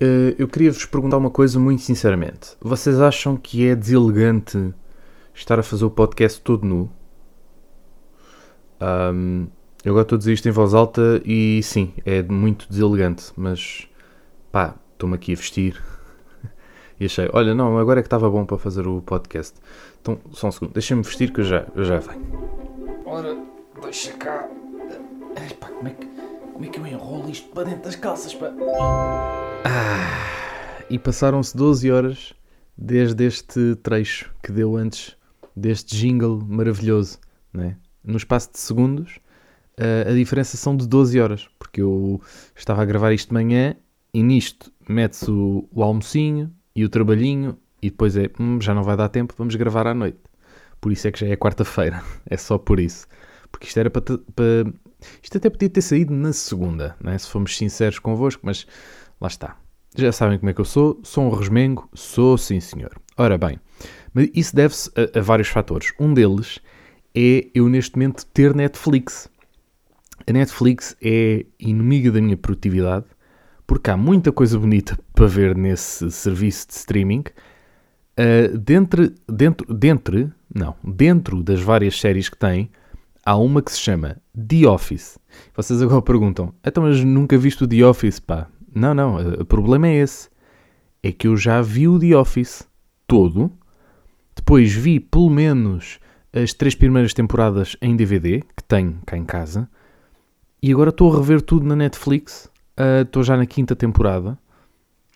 Uh, eu queria vos perguntar uma coisa muito sinceramente. Vocês acham que é deselegante estar a fazer o podcast todo nu? Um, eu agora estou a dizer isto em voz alta e sim, é muito deselegante, mas pá, estou-me aqui a vestir e achei, olha, não, agora é que estava bom para fazer o podcast. Então, só um segundo, deixem-me vestir que eu já, eu já venho. Ora, deixa cá. Epá, como é que. Como é que eu enrolo isto para dentro das calças? Pá? Ah, e passaram-se 12 horas desde este trecho que deu antes deste jingle maravilhoso. Né? No espaço de segundos, a diferença são de 12 horas, porque eu estava a gravar isto de manhã e nisto mete-se o, o, almocinho e o trabalhinho e depois é hum, já não vai dar tempo, vamos gravar à noite. Por isso é que já é quarta-feira, é só por isso. Porque isto era para, para isto até podia ter saído na segunda, né? se formos sinceros convosco, mas lá está. Já sabem como é que eu sou, sou um resmengo, sou sim senhor. Ora bem, mas isso deve-se a, a vários fatores. Um deles é eu neste momento ter Netflix. A Netflix é inimiga da minha produtividade porque há muita coisa bonita para ver nesse serviço de streaming. Uh, dentro, dentro, dentro, não, dentro das várias séries que tem, há uma que se chama The Office. Vocês agora perguntam, então mas nunca viste o The Office, pá? Não, não, o problema é esse. É que eu já vi o The Office todo, depois vi pelo menos as três primeiras temporadas em DVD, que tenho cá em casa, e agora estou a rever tudo na Netflix, estou uh, já na quinta temporada,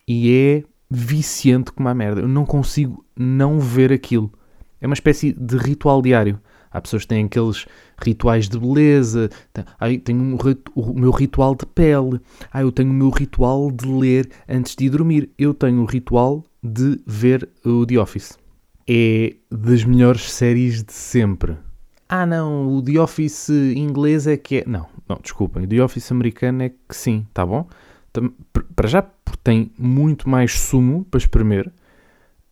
e é viciante como a merda. Eu não consigo não ver aquilo. É uma espécie de ritual diário. Há pessoas que têm aqueles rituais de beleza. Aí tenho o meu ritual de pele. Ah, eu tenho o meu ritual de ler antes de ir dormir. Eu tenho o ritual de ver o The Office. É das melhores séries de sempre. Ah, não, o The Office inglês é que é. Não, não, desculpem. O The Office americano é que sim, tá bom? Para já, porque tem muito mais sumo para espremer.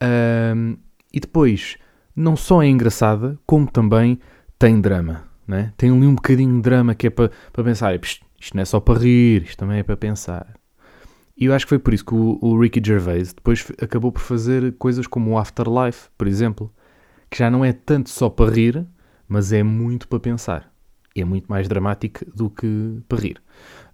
Um, e depois não só é engraçada, como também tem drama. Né? Tem ali um bocadinho de drama que é para, pensar, isto, isto não é só para rir, isto também é para pensar. E eu acho que foi por isso que o, o Ricky Gervais depois acabou por fazer coisas como o Afterlife, por exemplo, que já não é tanto só para rir, mas é muito para pensar. E é muito mais dramático do que para rir.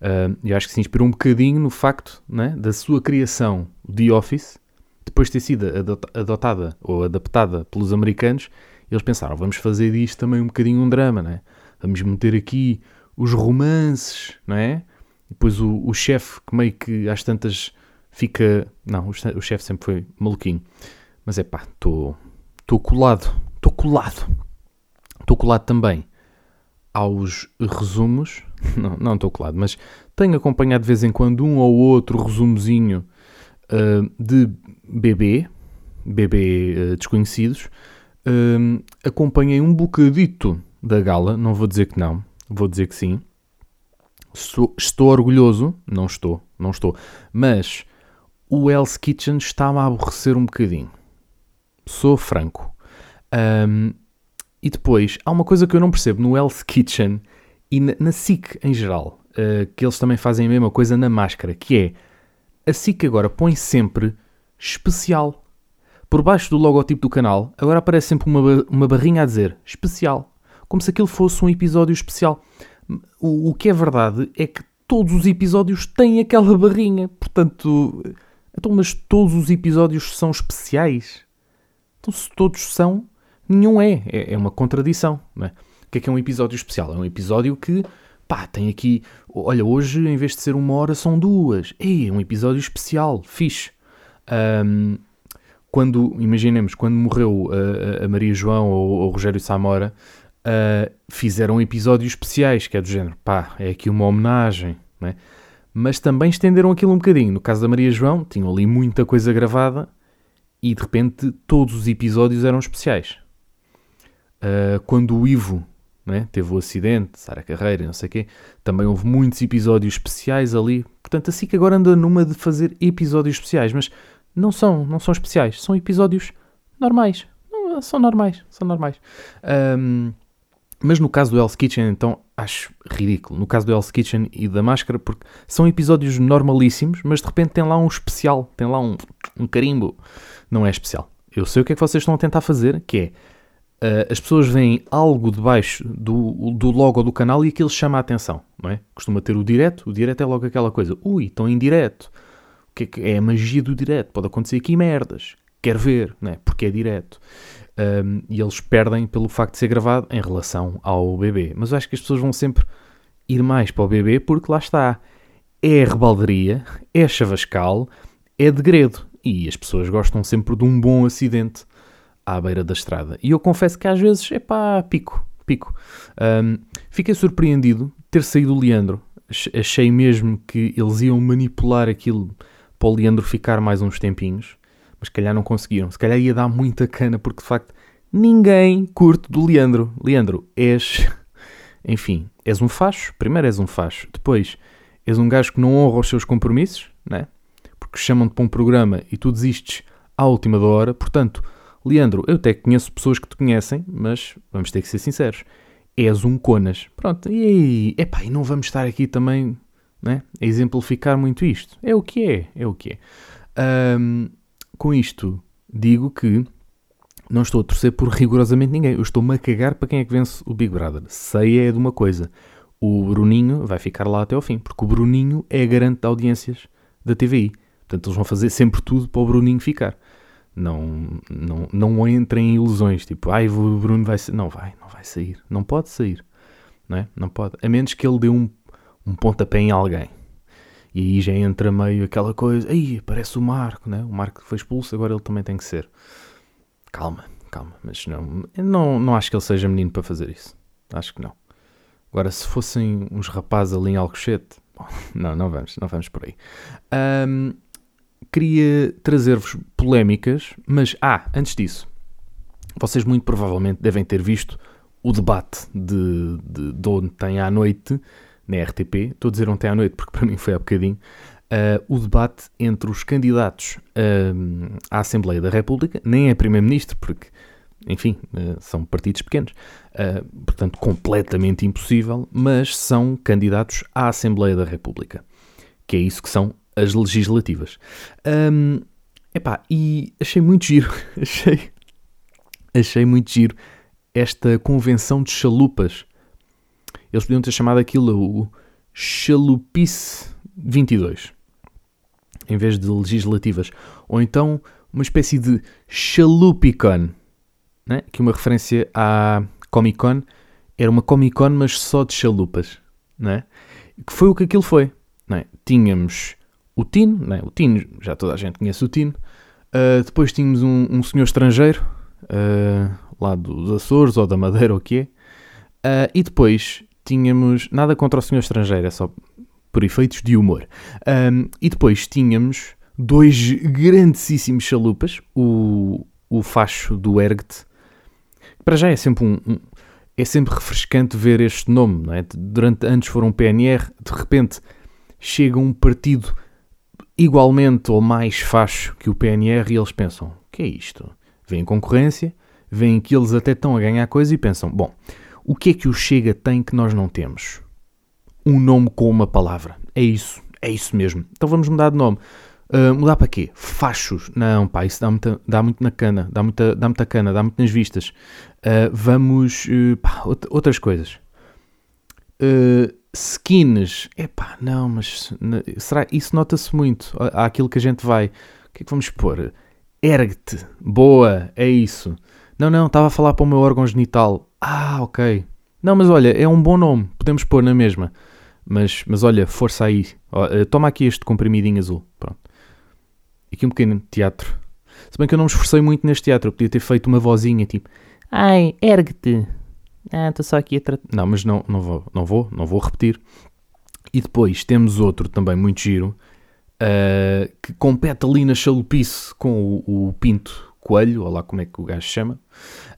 Uh, eu acho que se inspirou um bocadinho no facto né, da sua criação, The Office, depois de ter sido adotada ou adaptada pelos americanos, eles pensaram, vamos fazer disto também um bocadinho um drama, né? Vamos meter aqui os romances, não é? Depois o, o chefe que meio que às tantas fica... Não, o, o chefe sempre foi maluquinho. Mas é pá, estou colado, estou colado. Estou colado também aos resumos. Não estou colado, mas tenho acompanhado de vez em quando um ou outro resumozinho uh, de bebê, bebê uh, desconhecidos, uh, acompanhei um bocadito da gala, não vou dizer que não, vou dizer que sim. Sou, estou orgulhoso, não estou, não estou, mas o Hell's Kitchen está-me a aborrecer um bocadinho. Sou franco. Um, e depois, há uma coisa que eu não percebo no Hell's Kitchen e na, na SIC em geral, uh, que eles também fazem a mesma coisa na máscara, que é a SIC agora põe sempre especial. Por baixo do logotipo do canal, agora aparece sempre uma, uma barrinha a dizer especial. Como se aquilo fosse um episódio especial. O, o que é verdade é que todos os episódios têm aquela barrinha. Portanto, então, mas todos os episódios são especiais? Então, se todos são, nenhum é. É, é uma contradição. É? O que é que é um episódio especial? É um episódio que pá, tem aqui, olha, hoje em vez de ser uma hora são duas. Ei, é um episódio especial, fixe. Um, quando, imaginemos, quando morreu a, a Maria João ou Rogério Samora, uh, fizeram episódios especiais, que é do género, pá, é aqui uma homenagem, né? mas também estenderam aquilo um bocadinho. No caso da Maria João, tinham ali muita coisa gravada e de repente todos os episódios eram especiais. Uh, quando o Ivo né? teve o acidente, Sara Carreira, não sei o quê. Também houve muitos episódios especiais ali. Portanto, assim que agora anda numa de fazer episódios especiais, mas não são, não são especiais, são episódios normais. Não, são normais, são normais. Um, Mas no caso do Hell's Kitchen, então, acho ridículo. No caso do Hell's Kitchen e da máscara, porque são episódios normalíssimos, mas de repente tem lá um especial, tem lá um, um carimbo. Não é especial. Eu sei o que é que vocês estão a tentar fazer, que é uh, as pessoas veem algo debaixo do, do logo do canal e aquilo chama a atenção, não é? Costuma ter o direto, o direto é logo aquela coisa, ui, estão em direto. O que é, que é a magia do direto? Pode acontecer aqui merdas. Quer ver, não é? Porque é direto. Um, e eles perdem pelo facto de ser gravado em relação ao bebê. Mas eu acho que as pessoas vão sempre ir mais para o bebê porque lá está. É rebaldaria, é chavascal, é degredo. E as pessoas gostam sempre de um bom acidente à beira da estrada. E eu confesso que às vezes, é pá, pico, pico. Um, fiquei surpreendido ter saído o Leandro. Achei mesmo que eles iam manipular aquilo para o Leandro ficar mais uns tempinhos mas se calhar não conseguiram. Se calhar ia dar muita cana, porque de facto ninguém curte do Leandro. Leandro, és. Enfim, és um facho. Primeiro és um facho. Depois, és um gajo que não honra os seus compromissos, né? Porque chamam-te para um programa e tu desistes à última da hora. Portanto, Leandro, eu até conheço pessoas que te conhecem, mas vamos ter que ser sinceros. És um conas. Pronto, e aí? Epá, e não vamos estar aqui também né, a exemplificar muito isto. É o que é, é o que é. Um, com isto, digo que não estou a torcer por rigorosamente ninguém. Eu estou-me a cagar para quem é que vence o Big Brother. Sei é de uma coisa. O Bruninho vai ficar lá até ao fim, porque o Bruninho é garante de audiências da TVI. Portanto, eles vão fazer sempre tudo para o Bruninho ficar. Não, não, não entrem em ilusões, tipo, ai, o Bruno vai sair. Não vai, não vai sair. Não pode sair. Não é? Não pode. A menos que ele dê um, um pontapé em alguém. E aí já entra meio aquela coisa, aí parece o Marco, né? O Marco foi expulso, agora ele também tem que ser. Calma, calma, mas não, não, não acho que ele seja menino para fazer isso. Acho que não. Agora, se fossem uns rapazes ali em Alcochete, bom, não, não vamos, não vamos por aí. Um, queria trazer-vos polémicas, mas, ah, antes disso, vocês muito provavelmente devem ter visto o debate de, de, de ontem à noite na RTP, estou a dizer ontem à noite porque para mim foi há bocadinho, uh, o debate entre os candidatos uh, à Assembleia da República, nem é Primeiro-Ministro, porque, enfim, uh, são partidos pequenos, portanto, completamente impossível, mas são candidatos à Assembleia da República, que é isso que são as legislativas. Um, epá, e achei muito giro, achei, achei muito giro esta convenção de chalupas eles podiam ter chamado aquilo o Chalupice 22, em vez de legislativas. Ou então uma espécie de Chalupicon, né? que uma referência à Comic Con era uma Comic Con, mas só de chalupas. Né? Que foi o que aquilo foi. Né? Tínhamos o Tino, né? o Tino, já toda a gente conhece o Tino. Uh, depois tínhamos um, um senhor estrangeiro, uh, lá dos Açores ou da Madeira, ou o que é. Uh, e depois tínhamos nada contra o senhor estrangeiro, é só por efeitos de humor. Um, e depois tínhamos dois grandíssimos chalupas, o, o facho do Ergt, para já é sempre um, um, é sempre refrescante ver este nome, não é? Durante antes foram PNR, de repente chega um partido igualmente ou mais facho que o PNR e eles pensam, que é isto? Vem concorrência, veem que eles até estão a ganhar coisa e pensam, bom, o que é que o Chega tem que nós não temos? Um nome com uma palavra. É isso. É isso mesmo. Então vamos mudar de nome. Uh, mudar para quê? Fachos. Não, pá, isso dá, muita, dá muito na cana. Dá muita, dá muita cana, dá muito nas vistas. Uh, vamos. Uh, pá, outras coisas. Uh, skins. Epá, não, mas será isso nota-se muito. Há aquilo que a gente vai. O que é que vamos pôr? Ergt. Boa, é isso. Não, não, estava a falar para o meu órgão genital. Ah, ok. Não, mas olha, é um bom nome. Podemos pôr na mesma. Mas, mas olha, força aí. Uh, toma aqui este comprimidinho azul. Pronto. Aqui um pequeno teatro. Se bem que eu não me esforcei muito neste teatro. Eu podia ter feito uma vozinha tipo... Ai, ergue-te. Ah, estou só aqui a tratar... Não, mas não, não vou, não vou, não vou repetir. E depois temos outro também muito giro. Uh, que compete ali na chalupice com o, o Pinto Coelho, ou lá como é que o gajo chama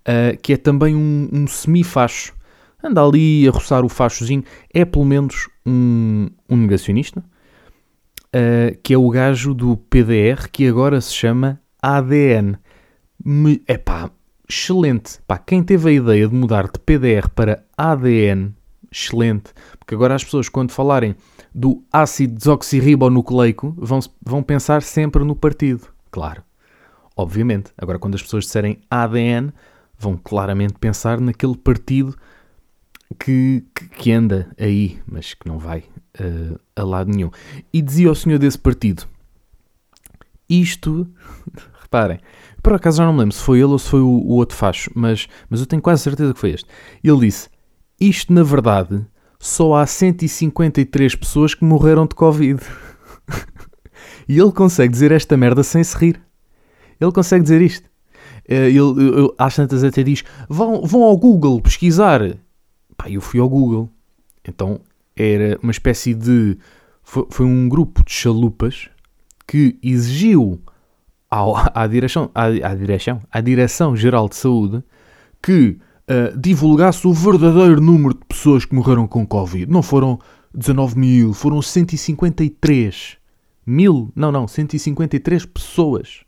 uh, que é também um, um semi-facho. Anda ali a roçar o fachozinho. É pelo menos um, um negacionista, uh, que é o gajo do PDR, que agora se chama ADN. Me, epá, excelente. Pá, quem teve a ideia de mudar de PDR para ADN, excelente. Porque agora as pessoas, quando falarem do ácido desoxirribonucleico, vão, vão pensar sempre no partido. Claro. Obviamente. Agora, quando as pessoas disserem ADN, vão claramente pensar naquele partido que, que, anda aí, mas que não vai uh, a lado nenhum. E dizia o senhor desse partido: Isto, reparem, por acaso já não me lembro se foi ele ou se foi o, o outro facho, mas, mas eu tenho quase certeza que foi este. Ele disse: Isto na verdade só há 153 pessoas que morreram de Covid. e ele consegue dizer esta merda sem se rir. Ele consegue dizer isto. Eh, ele, ele, às tantas até diz: vão, vão ao Google pesquisar. Pá, eu fui ao Google. Então era uma espécie de. Foi, foi um grupo de chalupas que exigiu ao, à, direção, à, à, direção, à Direção-Geral de Saúde que uh, divulgasse o verdadeiro número de pessoas que morreram com Covid. Não foram 19 mil, foram 153 mil. Não, não, 153 pessoas.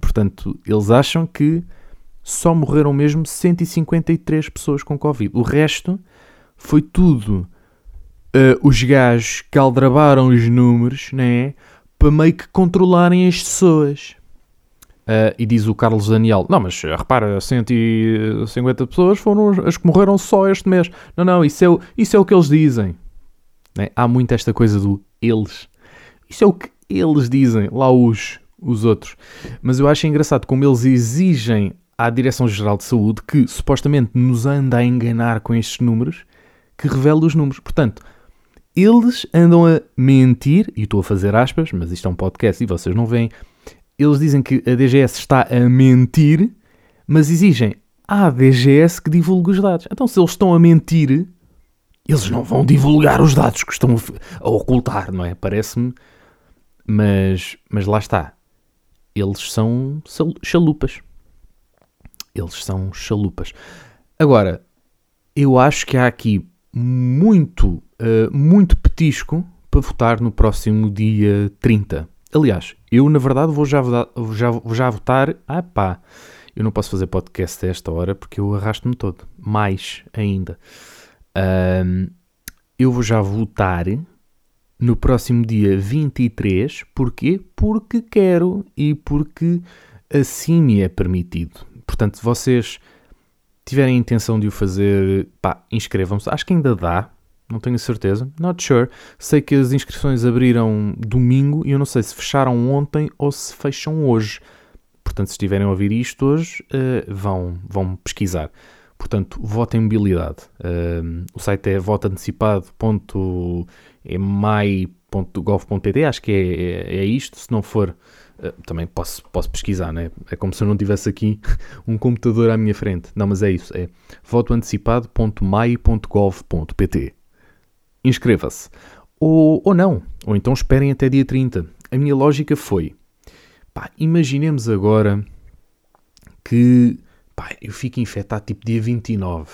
Portanto, eles acham que só morreram mesmo 153 pessoas com Covid. O resto foi tudo uh, os gajos que aldrabaram os números, né? Para meio que controlarem as pessoas. Uh, e diz o Carlos Daniel: Não, mas repara, 150 pessoas foram as que morreram só este mês. Não, não, isso é o, isso é o que eles dizem. Né? Há muito esta coisa do eles. Isso é o que eles dizem, lá os, os outros. Mas eu acho engraçado como eles exigem à Direção-Geral de Saúde, que supostamente nos anda a enganar com estes números, que revele os números. Portanto, eles andam a mentir, e estou a fazer aspas, mas isto é um podcast e vocês não veem. Eles dizem que a DGS está a mentir, mas exigem à DGS que divulgue os dados. Então, se eles estão a mentir, eles não vão divulgar os dados que estão a ocultar, não é? Parece-me. Mas, mas lá está. Eles são chalupas. Eles são chalupas. Agora, eu acho que há aqui muito, uh, muito petisco para votar no próximo dia 30. Aliás, eu na verdade vou já, já, já votar. Ah pá, eu não posso fazer podcast a esta hora porque eu arrasto-me todo. Mais ainda. Eu vou já votar no próximo dia 23. Porquê? Porque quero e porque assim me é permitido. Portanto, vocês tiverem a intenção de o fazer, pá, inscrevam-se. Acho que ainda dá, não tenho certeza. Not sure. Sei que as inscrições abriram domingo e eu não sei se fecharam ontem ou se fecham hoje. Portanto, se estiverem a ouvir isto hoje, uh, vão, vão pesquisar. Portanto, voto em mobilidade. Uh, o site é votoantecipado.emai.gov.pt, acho que é, é, é isto. Se não for, eh, também posso, posso pesquisar, né? É como se eu não tivesse aqui um computador à minha frente. Não, mas é isso, é votoantecipado.mai.gov.pt Inscreva-se. Ou, ou não, ou então esperem até dia 30. A minha lógica foi, pá, imaginemos agora que, pá, eu fico infectado tipo dia 29.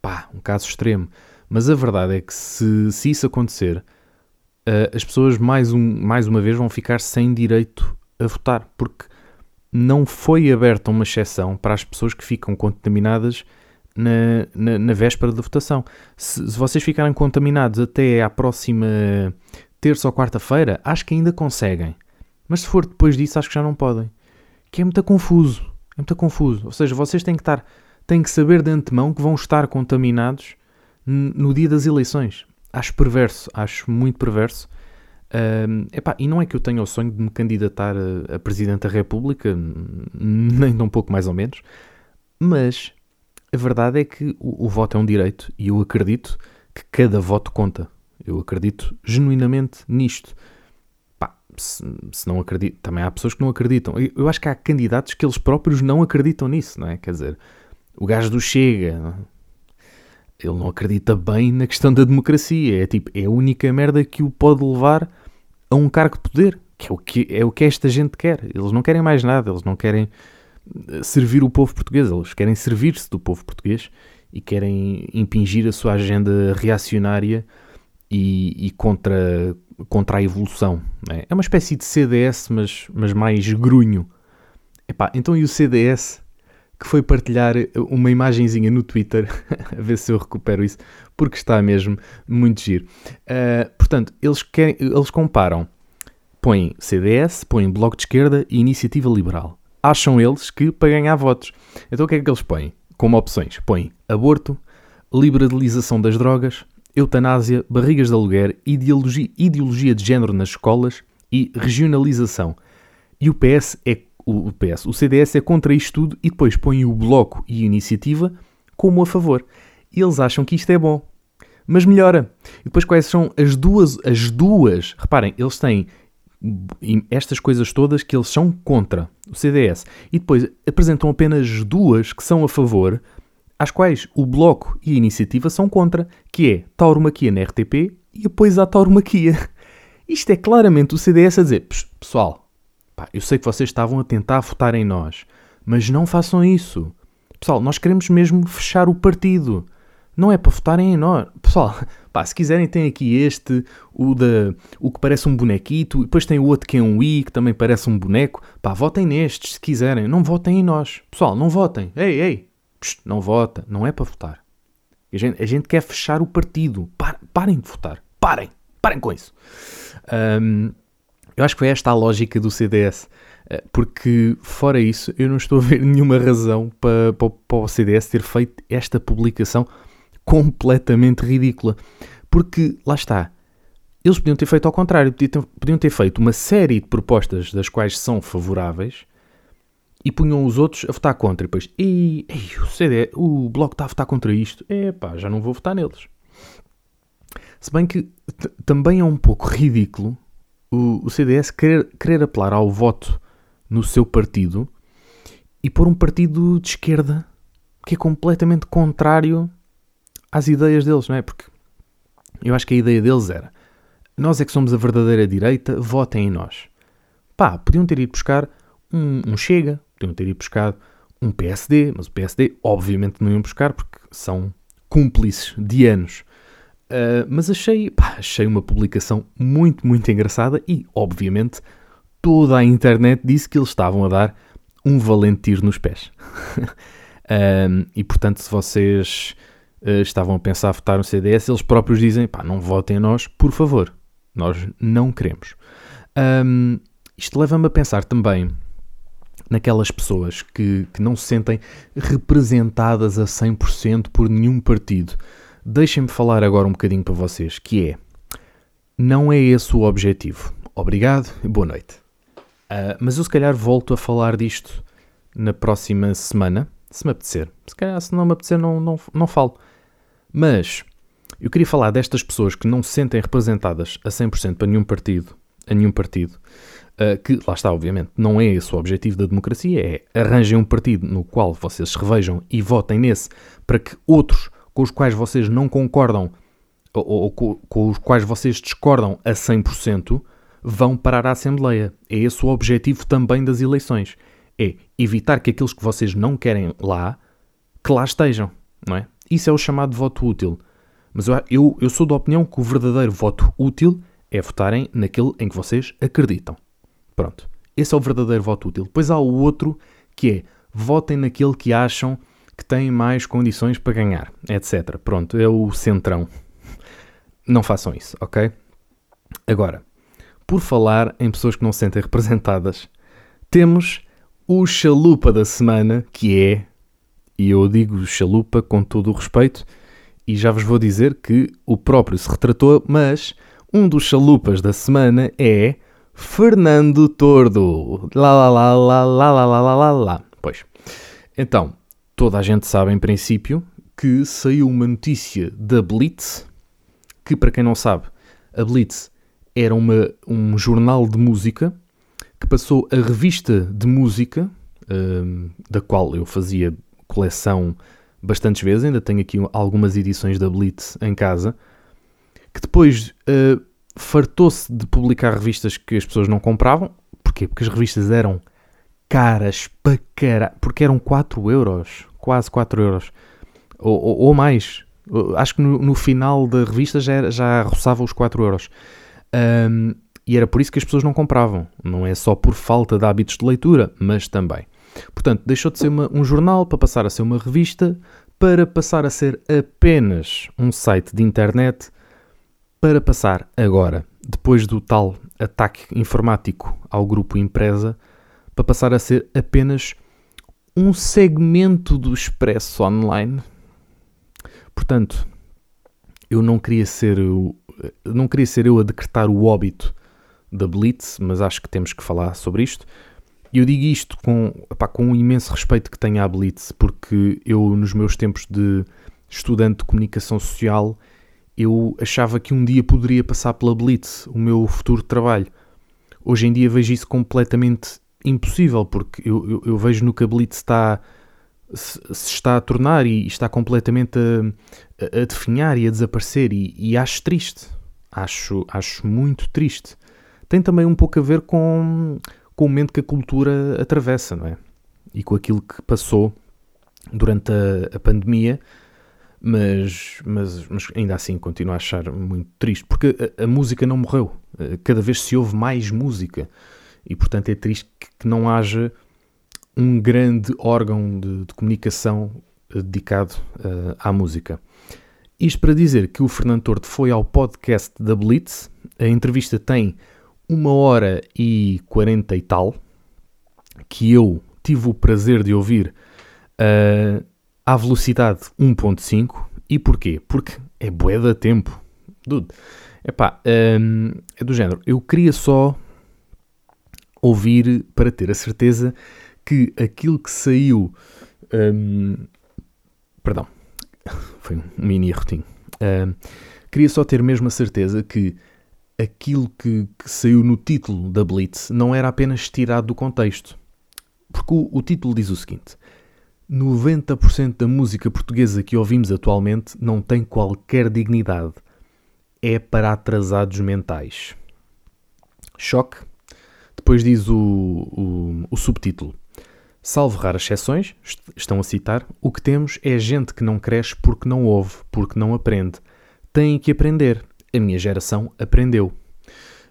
Pá, um caso extremo. Mas a verdade é que se, se isso acontecer uh, as pessoas mais, um, mais uma vez vão ficar sem direito a votar, porque não foi aberta uma exceção para as pessoas que ficam contaminadas na, na, na véspera da votação. Se, se, vocês ficarem contaminados até à próxima terça ou quarta-feira, acho que ainda conseguem. Mas se for depois disso, acho que já não podem. Que é muito confuso. É muito confuso. Ou seja, vocês têm que estar, têm que saber de antemão que vão estar contaminados no dia das eleições acho perverso, acho muito perverso. Epá, e não é que eu tenha o sonho de me candidatar a, a Presidente da República, nem tão pouco mais ou menos, mas a verdade é que o, o, voto é um direito e eu acredito que cada voto conta. Eu acredito genuinamente nisto. Pá, se, se, não acredito, também há pessoas que não acreditam. Eu, eu, acho que há candidatos que eles próprios não acreditam nisso, não é? Quer dizer, o gajo do Chega, ele não acredita bem na questão da democracia. É tipo, é a única merda que o pode levar a um cargo de poder, que é o que, é o que esta gente quer. Eles não querem mais nada, eles não querem servir o povo português, eles querem servir-se do povo português e querem impingir a sua agenda reacionária e, e contra, contra a evolução. É? é uma espécie de CDS, mas, mas mais grunho. Epá, então e o CDS que foi partilhar uma imagenzinha no Twitter, a ver se eu recupero isso, porque está mesmo muito giro. Uh, portanto, eles, querem, eles comparam, põem CDS, põem Bloco de Esquerda e Iniciativa Liberal. Acham eles que para ganhar votos. Então o que é que eles põem como opções? Põem aborto, liberalização das drogas, eutanásia, barrigas de aluguer, ideologia, ideologia de género nas escolas e regionalização. E o PS é o PS, o CDS é contra isto tudo e depois põe o Bloco e a Iniciativa como a favor. E eles acham que isto é bom. Mas melhora. E depois quais são as duas, as duas, reparem, eles têm estas coisas todas que eles são contra o CDS e depois apresentam apenas duas que são a favor, às quais o Bloco e a Iniciativa são contra, que é tauromaquia na RTP e apoio à tauromaquia. Isto é claramente o CDS a dizer, pessoal, Pá, eu sei que vocês estavam a tentar votar em nós, mas não façam isso. Pessoal, nós queremos mesmo fechar o partido. Não é para votarem em nós. Pessoal, pá, se quiserem, tem aqui este, o, da, o que parece um bonequito, e depois tem o outro que é um i, que também parece um boneco. Pá, votem nestes se quiserem. Não votem em nós. Pessoal, não votem. Ei, ei, não vota. Não é para votar. A gente, a gente quer fechar o partido. Par, parem de votar. Parem. Parem com isso. Um, eu acho que foi esta a lógica do CDS, eh, porque fora isso eu não estou a ver nenhuma razão para, para, para o CDS ter feito esta publicação completamente ridícula. Porque lá está, eles podiam ter feito ao contrário, podiam ter feito uma série de propostas das quais são favoráveis e punham os outros a votar contra. E depois, ei, ei, o, CD, o Bloco está a votar contra isto. É pá, já não vou votar neles. Se bem que também é um pouco ridículo o, o CDS querer, querer apelar ao voto no seu partido e pôr um partido de esquerda que é completamente contrário às ideias deles, não é? Porque eu acho que a ideia deles era nós é que somos a verdadeira direita, votem em nós. Pá, podiam ter ido buscar um, um Chega, podiam ter ido buscar um PSD, mas o PSD obviamente não iam buscar porque são cúmplices de anos Uh, mas achei, pá, achei uma publicação muito, muito engraçada e, obviamente, toda a internet disse que eles estavam a dar um valente tiro nos pés. uh, e, portanto, se vocês uh, estavam a pensar votar no CDS, eles próprios dizem, pá, não votem a nós, por favor. Nós não queremos. Um, isto leva-me a pensar também naquelas pessoas que, que não se sentem representadas a 100% por nenhum partido. Deixem-me falar agora um bocadinho para vocês, que é, não é esse o objetivo. Obrigado e boa noite. Uh, mas eu se calhar volto a falar disto na próxima semana, se me apetecer. Se calhar se não me apetecer não, não, não falo. Mas eu queria falar destas pessoas que não se sentem representadas a 100% para nenhum partido, a nenhum partido, uh, que, lá está, obviamente, não é esse o objetivo da democracia, é arranjem um partido no qual vocês se revejam e votem nesse para que outros com os quais vocês não concordam ou, ou com, os quais vocês discordam a 100%, vão parar à Assembleia. É esse o objetivo também das eleições. É evitar que aqueles que vocês não querem lá, que lá estejam, não é? Isso é o chamado voto útil. Mas eu, eu, eu sou da opinião que o verdadeiro voto útil é votarem naquele em que vocês acreditam. Pronto. Esse é o verdadeiro voto útil. Depois há o outro que é votem naquele que acham que têm mais condições para ganhar, etc. Pronto, é o centrão. Não façam isso, ok? Agora, por falar em pessoas que não se sentem representadas, temos o chalupa da semana, que é, e eu digo chalupa com todo o respeito, e já vos vou dizer que o próprio se retratou, mas um dos chalupas da semana é Fernando Tordo. Lá, lá, lá, lá, lá, lá, lá, lá, lá. Pois. Então, toda a gente sabe, em princípio, que saiu uma notícia da Blitz, que para quem não sabe, a Blitz era uma, um jornal de música que passou a revista de música, uh, da qual eu fazia coleção bastantes vezes, ainda tenho aqui algumas edições da Blitz em casa, que depois uh, fartou-se de publicar revistas que as pessoas não compravam. Porquê? Porque as revistas eram caras para caralho, porque eram 4 euros quase 4 euros. Ou, ou, ou mais. Acho que no, no, final da revista já, já roçava os 4 euros. Um, e era por isso que as pessoas não compravam. Não é só por falta de hábitos de leitura, mas também. Portanto, deixou de ser uma, um jornal para passar a ser uma revista, para passar a ser apenas um site de internet, para passar agora, depois do tal ataque informático ao grupo Empresa, para passar a ser apenas um segmento do Expresso Online. Portanto, eu não queria ser eu, não queria ser eu a decretar o óbito da Blitz, mas acho que temos que falar sobre isto. Eu digo isto com, epá, com um imenso respeito que tenho à Blitz, porque eu, nos meus tempos de estudante de comunicação social, eu achava que um dia poderia passar pela Blitz, o meu futuro trabalho. Hoje em dia vejo isso completamente impossível, porque eu, eu, eu vejo no que a Blitz está, se, se, está a tornar e está completamente a, a, a definhar e a desaparecer, e, e acho triste. Acho, acho muito triste. Tem também um pouco a ver com com o momento que a cultura atravessa, não é? E com aquilo que passou durante a, a pandemia, mas, mas, mas, ainda assim continuo a achar muito triste, porque a, a, música não morreu, eh, cada vez se ouve mais música, e portanto é triste que, que não haja um grande órgão de, de comunicação eh, dedicado uh, à música. Isto para dizer que o Fernando Tordo foi ao podcast da Blitz, a entrevista tem uma hora e quarenta e tal, que eu tive o prazer de ouvir uh, à velocidade 1.5. E porquê? Porque é bué da tempo. Dude, epá, um, é do género. Eu queria só ouvir para ter a certeza que aquilo que saiu... Um, perdão, foi um mini errotinho. Um, queria só ter mesmo a certeza que aquilo que, que, saiu no título da Blitz não era apenas tirado do contexto. Porque o, o título diz o seguinte: 90% da música portuguesa que ouvimos atualmente não tem qualquer dignidade. É para atrasados mentais. Choque. Depois diz o, o, o subtítulo. Salvo raras exceções, estão a citar, o que temos é gente que não cresce porque não ouve, porque não aprende. Tem que aprender a minha geração aprendeu.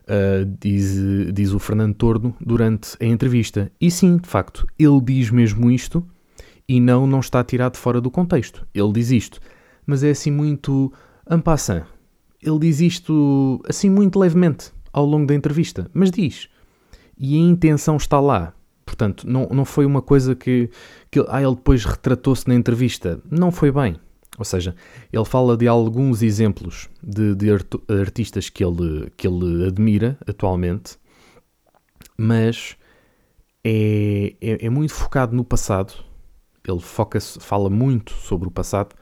Uh, diz, diz o Fernando Tordo durante a entrevista. E sim, de facto, ele diz mesmo isto e não, não está tirado fora do contexto. Ele diz isto, mas é assim muito en passant. Ele diz isto assim muito levemente ao longo da entrevista, mas diz. E a intenção está lá. Portanto, não, não foi uma coisa que, que ah, ele depois retratou-se na entrevista. Não foi bem. Ou seja, ele fala de alguns exemplos de, de artistas que ele, que ele admira atualmente, mas é, é, é muito focado no passado. Ele foca fala muito sobre o passado.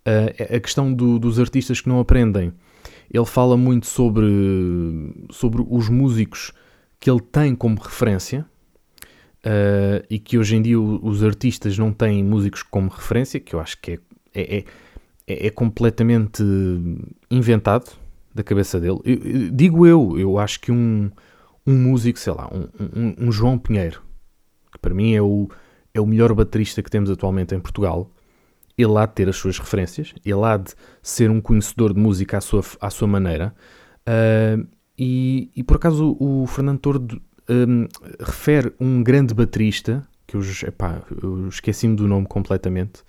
Uh, a questão do, dos artistas que não aprendem, ele fala muito sobre, sobre os músicos que ele tem como referência, Uh, e que hoje em dia os artistas não têm músicos como referência, que eu acho que é é, é, é, é completamente inventado da cabeça dele. Eu, eu, digo eu, eu acho que um, um músico, sei lá, um, um, um, João Pinheiro, que para mim é o, é o melhor baterista que temos atualmente em Portugal, ele há de ter as suas referências, ele há de ser um conhecedor de música à sua, à sua maneira. Uh, e, e, por acaso o Fernando Tordo um, refere um grande baterista, que eu, eu esqueci-me do nome completamente,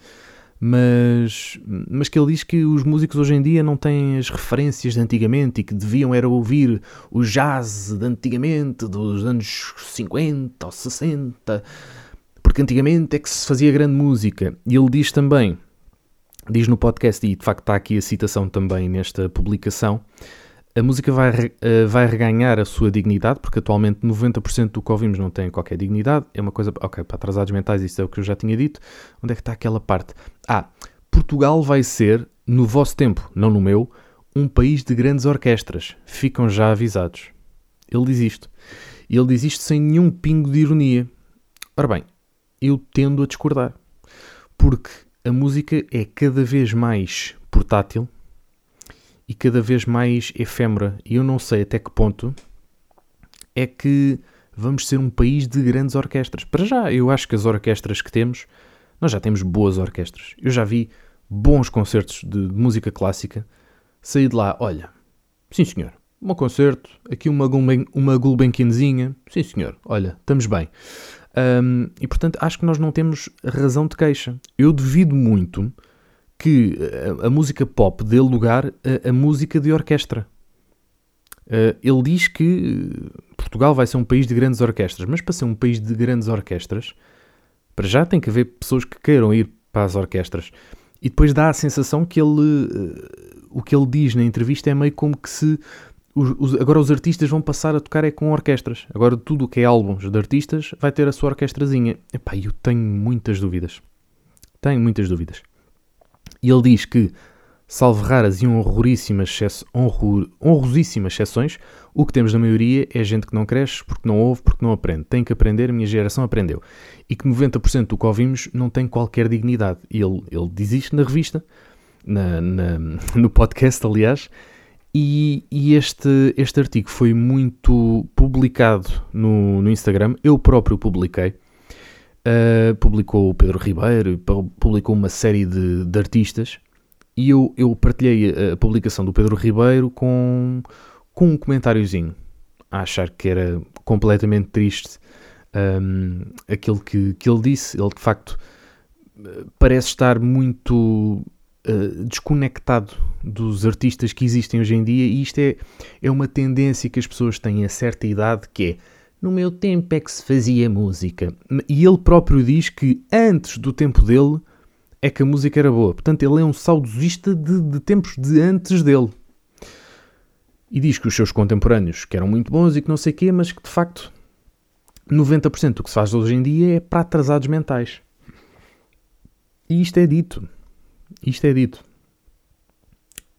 mas, mas que ele diz que os músicos hoje em dia não têm as referências de antigamente e que deviam era ouvir o jazz de antigamente, dos anos 50 ou 60, porque antigamente é que se fazia grande música. E ele diz também, diz no podcast, e de facto está aqui a citação também nesta publicação, a música vai, uh, vai reganhar a sua dignidade, porque atualmente 90% do que ouvimos não tem qualquer dignidade. É uma coisa, ok, para atrasados mentais, isso é o que eu já tinha dito. Onde é que está aquela parte? Ah, Portugal vai ser, no vosso tempo, não no meu, um país de grandes orquestras. Ficam já avisados. Ele diz isto. E ele diz isto sem nenhum pingo de ironia. Ora bem, eu tendo a discordar. Porque a música é cada vez mais portátil, e cada vez mais efêmera. E eu não sei até que ponto é que vamos ser um país de grandes orquestras. Para já, eu acho que as orquestras que temos, nós já temos boas orquestras. Eu já vi bons concertos de, música clássica. Saí de lá, olha, sim senhor, um concerto, aqui uma, uma Gulbenkianzinha, sim senhor, olha, estamos bem. Um, e portanto acho que nós não temos razão de queixa. Eu duvido muito que a, a música pop dê lugar a música de orquestra. Uh, ele diz que Portugal vai ser um país de grandes orquestras, mas para ser um país de grandes orquestras, para já tem que haver pessoas que queiram ir para as orquestras. E depois dá a sensação que ele. Uh, o que ele diz na entrevista é meio como que se. Os, os, agora os artistas vão passar a tocar é com orquestras. Agora tudo o que é álbuns de artistas vai ter a sua orquestrazinha. Epá, eu tenho muitas dúvidas. Tenho muitas dúvidas. E ele diz que, salvo raras e honroríssimas, honror, honrosíssimas exceções, o que temos na maioria é gente que não cresce porque não ouve, porque não aprende. Tem que aprender, a minha geração aprendeu. E que 90% do que ouvimos não tem qualquer dignidade. E ele, ele diz isto na revista, na, na, no podcast, aliás. E, e, este, este artigo foi muito publicado no, no Instagram. Eu próprio publiquei. Uh, publicou o Pedro Ribeiro, publicou uma série de, de artistas e eu, eu partilhei a, publicação do Pedro Ribeiro com, com um comentáriozinho a achar que era completamente triste um, aquilo que, que ele disse. Ele de facto parece estar muito uh, desconectado dos artistas que existem hoje em dia, e isto é, é uma tendência que as pessoas têm a certa idade que é no meu tempo é que se fazia música. E ele próprio diz que antes do tempo dele é que a música era boa. Portanto, ele é um saudosista de, de tempos de antes dele. E diz que os seus contemporâneos que eram muito bons e que não sei quê, mas que de facto 90% do que se faz hoje em dia é para atrasados mentais. E isto é dito. Isto é dito.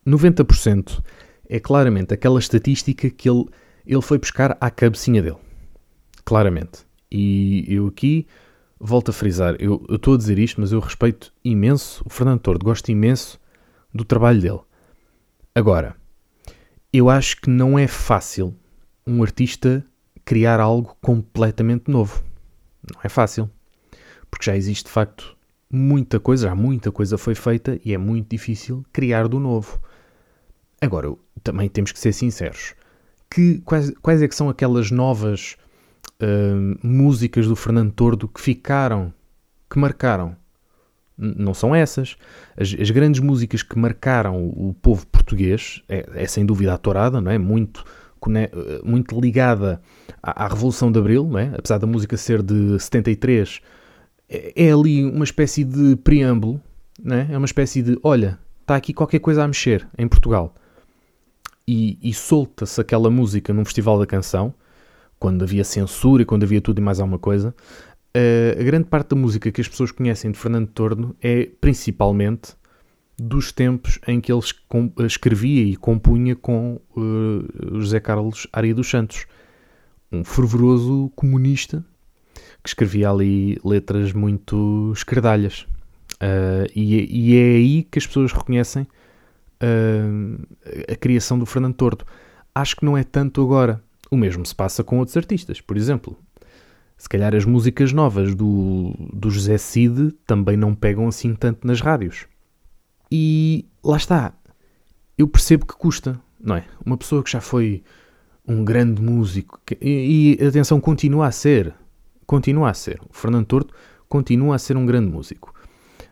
90% é claramente aquela estatística que ele, ele foi buscar à cabecinha dele claramente. E eu aqui volto a frisar, eu, estou a dizer isto, mas eu respeito imenso o Fernando Tordo, gosto imenso do trabalho dele. Agora, eu acho que não é fácil um artista criar algo completamente novo. Não é fácil. Porque já existe de facto muita coisa, já muita coisa foi feita e é muito difícil criar do novo. Agora, também temos que ser sinceros. Que, quais, quais é que são aquelas novas uh, músicas do Fernando Tordo que ficaram, que marcaram. Não são essas. As, as, grandes músicas que marcaram o povo português, é, é sem dúvida a Torada, não é? Muito, eh, muito ligada à, à, Revolução de Abril, não é? apesar da música ser de 73, é, é ali uma espécie de preâmbulo, não é? é uma espécie de, olha, está aqui qualquer coisa a mexer em Portugal. E, e solta-se aquela música num festival da canção, quando havia censura e quando havia tudo e mais alguma coisa, uh, a grande parte da música que as pessoas conhecem de Fernando Torno é principalmente dos tempos em que ele escrevia e compunha com uh, José Carlos Aria dos Santos, um fervoroso comunista que escrevia ali letras muito escardalhas. Uh, e, e, é aí que as pessoas reconhecem uh, a criação do Fernando Tordo. Acho que não é tanto agora. O mesmo se passa com outros artistas. Por exemplo, se calhar as músicas novas do, do José Cid também não pegam assim tanto nas rádios. E lá está. Eu percebo que custa, não é? Uma pessoa que já foi um grande músico que, e, e, atenção, continua a ser. Continua a ser. O Fernando Torto continua a ser um grande músico.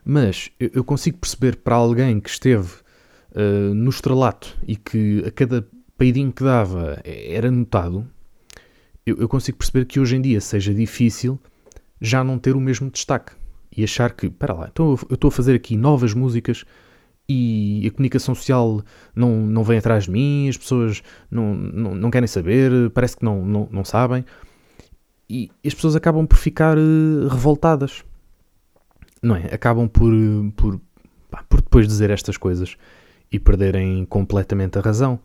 Mas eu, eu consigo perceber para alguém que esteve uh, no estrelato e que a cada peidinho que dava era notado, eu, eu consigo perceber que hoje em dia seja difícil já não ter o mesmo destaque e achar que, para lá, então eu estou a fazer aqui novas músicas e a comunicação social não, não vem atrás de mim, as pessoas não, não, não querem saber, parece que não, não, não sabem. E as pessoas acabam por ficar uh, revoltadas, não é? Acabam por, por, pá, por depois dizer estas coisas e perderem completamente a razão.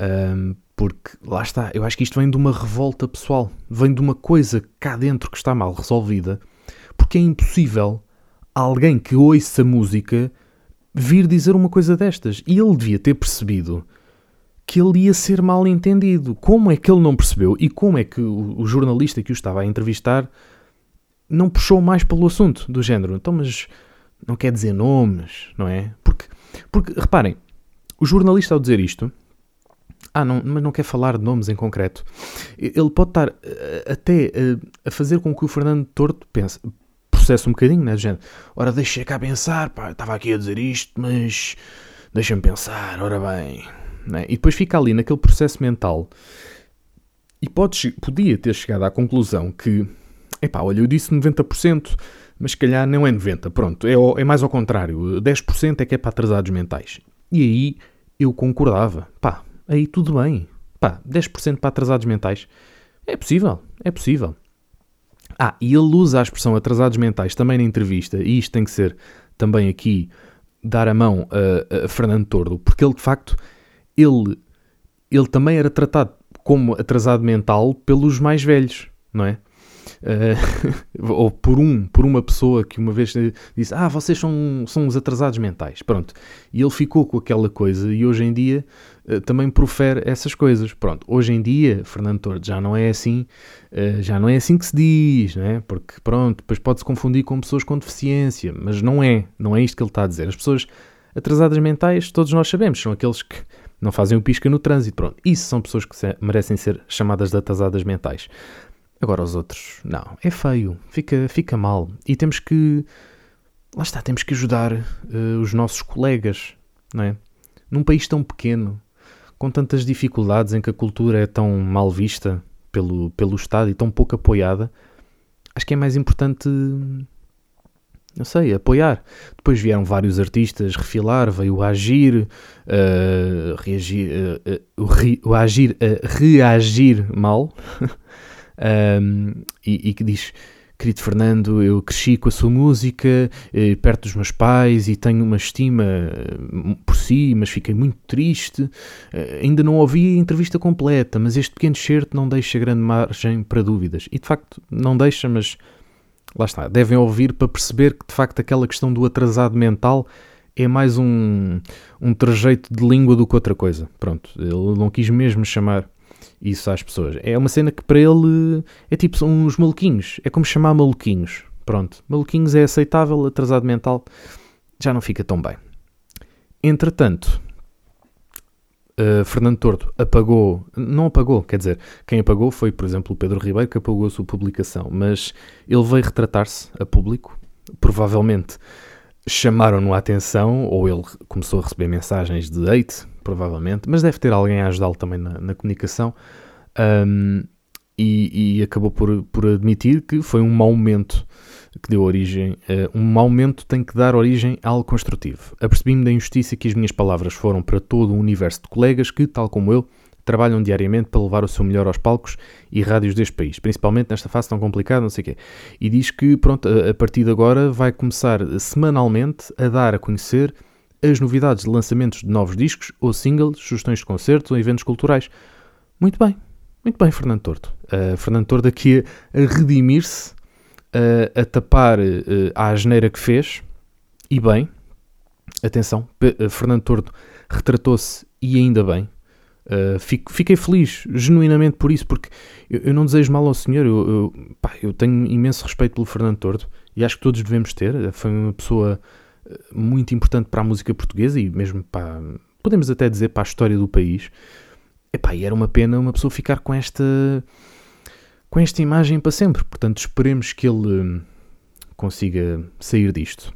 Um, porque lá está, eu acho que isto vem de uma revolta pessoal, vem de uma coisa cá dentro que está mal resolvida, porque é impossível alguém que ouça música vir dizer uma coisa destas. E ele devia ter percebido que ele ia ser mal entendido. Como é que ele não percebeu e como é que o, o jornalista que o estava a entrevistar não puxou mais pelo assunto do género? Então, mas não quer dizer nomes, não é? Porque, porque reparem, o jornalista ao dizer isto ah, não, mas não quer falar de nomes em concreto. Ele pode estar uh, até uh, a fazer com que o Fernando Torto pense, processe um bocadinho, né, gente? Ora, deixa cá pensar, pá, estava aqui a dizer isto, mas deixa-me pensar, ora bem. Né? E depois fica ali naquele processo mental e pode, podia ter chegado à conclusão que, epá, olha, eu disse 90%, mas se calhar não é 90%, pronto, é, é mais ao contrário, 10% é que é para atrasados mentais. E aí eu concordava, pá, aí tudo bem. Pá, 10% para atrasados mentais. É possível, é possível. Ah, e ele usa a expressão atrasados mentais também na entrevista, e isto tem que ser também aqui dar a mão a, a Fernando Tordo, porque ele de facto, ele, ele também era tratado como atrasado mental pelos mais velhos, não é? Uh, ou por um, por uma pessoa que uma vez disse: Ah, vocês são, são os atrasados mentais. Pronto. E ele ficou com aquela coisa e hoje em dia também profere essas coisas. Pronto. Hoje em dia, Fernando Torres já não é assim, uh, já não é assim que se diz, não é? Porque, pronto, depois pode-se confundir com pessoas com deficiência, mas não é, não é isto que ele está a dizer. As pessoas atrasadas mentais, todos nós sabemos, são aqueles que não fazem o pisca no trânsito. Pronto. Isso são pessoas que merecem ser chamadas de atrasadas mentais. Agora os outros, não, é feio, fica, fica mal. E temos que, lá está, temos que ajudar uh, os nossos colegas, não é? Num país tão pequeno, com tantas dificuldades em que a cultura é tão mal vista pelo, pelo Estado e tão pouco apoiada, acho que é mais importante, não sei, apoiar. Depois vieram vários artistas refilar, veio o Agir, uh, reagir, uh, o, re, o Agir a reagir mal. um, e, que diz: Querido Fernando, eu cresci com a sua música, eh, perto dos meus pais e tenho uma estima eh, por si, mas fiquei muito triste. Eh, ainda não ouvi a entrevista completa, mas este pequeno certo não deixa grande margem para dúvidas. E de facto, não deixa, mas lá está. Devem ouvir para perceber que de facto aquela questão do atrasado mental é mais um, um de língua do que outra coisa. Pronto, ele não quis mesmo chamar isso às pessoas. É uma cena que para ele é tipo são uns maluquinhos. É como chamar maluquinhos. Pronto, maluquinhos é aceitável, atrasado mental já não fica tão bem. Entretanto, uh, Fernando Tordo apagou, não apagou, quer dizer, quem apagou foi, por exemplo, o Pedro Ribeiro, que apagou a sua publicação, mas ele veio retratar-se a público, provavelmente chamaram-no a atenção, ou ele começou a receber mensagens de hate, provavelmente, mas deve ter alguém a ajudá-lo também na, na comunicação. Um, e, e, acabou por, por admitir que foi um mau momento que deu origem. Uh, um mau momento tem que dar origem a algo construtivo. Apercebi-me da injustiça que as minhas palavras foram para todo o universo de colegas que, tal como eu, trabalham diariamente para levar o seu melhor aos palcos e rádios deste país, principalmente nesta fase tão complicada, não sei o quê. E diz que, pronto, a, a partir de agora vai começar semanalmente a dar a conhecer as novidades de lançamentos de novos discos ou singles, sugestões de concertos ou eventos culturais. Muito bem, muito bem, Fernando Torto. Uh, Fernando Torto aqui a, a redimir-se, uh, a tapar uh, a asneira que fez, e bem, atenção, P Fernando Torto retratou-se e ainda bem. Fico, fiquei feliz, genuinamente por isso, porque eu, eu não desejo mal ao senhor, eu, eu, pá, eu tenho imenso respeito pelo Fernando Torto e acho que todos devemos ter. Foi uma pessoa muito importante para a música portuguesa e mesmo para, podemos até dizer, para a história do país. Epá, e era uma pena uma pessoa ficar com esta, com esta imagem para sempre. Portanto, esperemos que ele hum, consiga sair disto.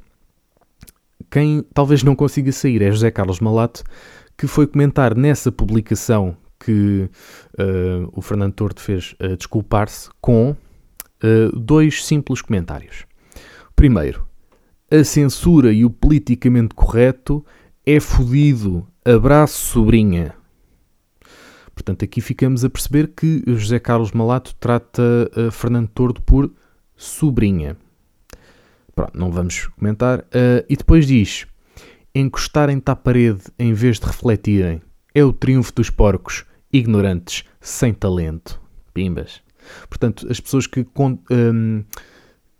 Quem talvez não consiga sair é José Carlos Malato, que foi comentar nessa publicação que uh, o Fernando Torto fez uh, desculpar-se com uh, dois simples comentários. Primeiro, a censura e o politicamente correto é fodido. Abraço, sobrinha. Portanto, aqui ficamos a perceber que José Carlos Malato trata uh, Fernando Tordo por sobrinha. Pronto, não vamos comentar. Uh, e depois diz: encostarem-te à parede em vez de refletirem é o triunfo dos porcos, ignorantes, sem talento. Pimbas. Portanto, as pessoas que. Um, ehm,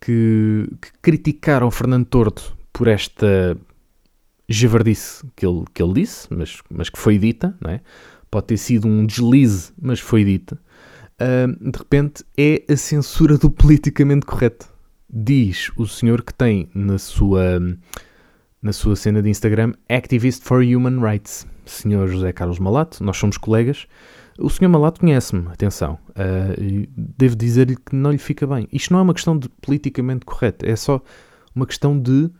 que, que criticaram Fernando Tordo por esta javardice que ele, que ele disse, mas, mas que foi dita, não é? pode ter sido um deslize, mas foi dita, uh, de repente é a censura do politicamente correto. Diz o senhor que tem na sua, na sua cena de Instagram Activist for Human Rights. Senhor José Carlos Malato, nós somos colegas. O senhor Malato conhece-me, atenção. Uh, devo dizer-lhe que não lhe fica bem. Isto não é uma questão de politicamente correto, é só uma questão de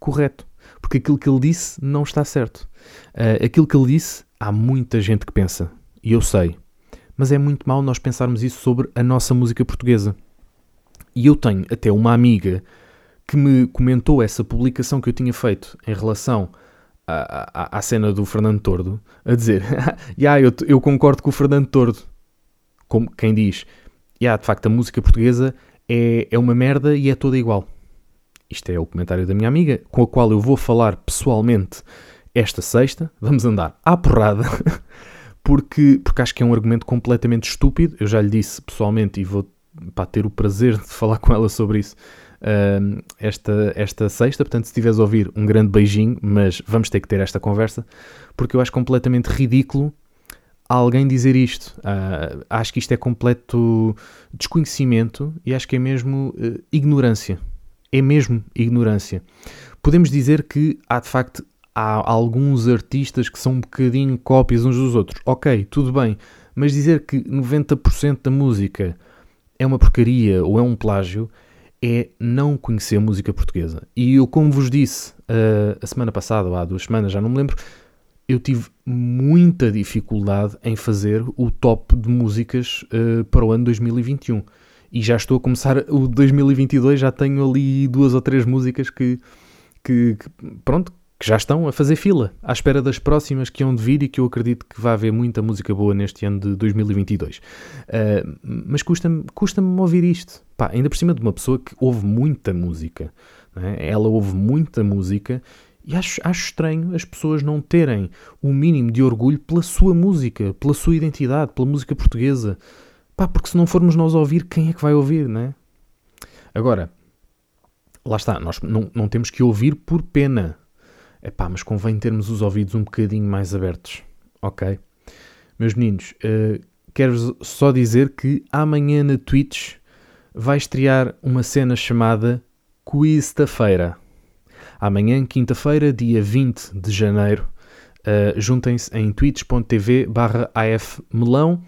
correto. Porque aquilo que ele disse não está certo. Uh, aquilo que ele disse, há muita gente que pensa. E eu sei. Mas é muito mau nós pensarmos isso sobre a nossa música portuguesa. E eu tenho até uma amiga que me comentou essa publicação que eu tinha feito em relação à, cena do Fernando Tordo, a dizer: yeah, eu, eu concordo com o Fernando Tordo. Como quem diz: yeah, de facto, a música portuguesa é, é uma merda e é toda igual. Isto é o comentário da minha amiga, com a qual eu vou falar pessoalmente esta sexta. Vamos andar à porrada, porque, porque acho que é um argumento completamente estúpido. Eu já lhe disse pessoalmente e vou para ter o prazer de falar com ela sobre isso esta, esta sexta. Portanto, se estiveres a ouvir, um grande beijinho, mas vamos ter que ter esta conversa, porque eu acho completamente ridículo alguém dizer isto. Uh, acho que isto é completo desconhecimento e acho que é mesmo uh, ignorância. É mesmo ignorância. Podemos dizer que há de facto há alguns artistas que são um bocadinho cópias uns dos outros. Ok, tudo bem, mas dizer que 90% da música é uma porcaria ou é um plágio é não conhecer música portuguesa. E eu, como vos disse uh, a semana passada, ou há duas semanas, já não me lembro, eu tive muita dificuldade em fazer o top de músicas uh, para o ano 2021. E já estou a começar o 2022, já tenho ali duas ou três músicas que, que, que pronto, que já estão a fazer fila, à espera das próximas que hão de vir e que eu acredito que vai haver muita música boa neste ano de 2022. Uh, ah, mas custa-me custa ouvir isto. Pá, ainda por cima de uma pessoa que ouve muita música. É? Ela ouve muita música e acho, acho estranho as pessoas não terem o mínimo de orgulho pela sua música, pela sua identidade, pela música portuguesa. Pá, porque se não formos nós a ouvir, quem é que vai ouvir, não é? Agora, lá está, nós não, não temos que ouvir por pena Epá, mas convém termos os ouvidos um bocadinho mais abertos, ok? Meus meninos, uh, quero só dizer que amanhã na Twitch vai estrear uma cena chamada Quiz da Feira. Amanhã, quinta-feira, dia 20 de janeiro, uh, juntem-se em twitch.tv barra afmelão.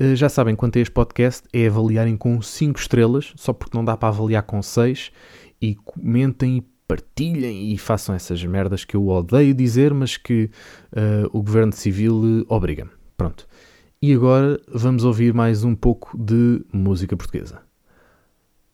Uh, já sabem, quanto a este podcast, é avaliarem com 5 estrelas, só porque não dá para avaliar com 6, e comentem e partilhem e façam essas merdas que eu odeio dizer, mas que uh, o governo civil uh, obriga. Pronto. E agora vamos ouvir mais um pouco de música portuguesa.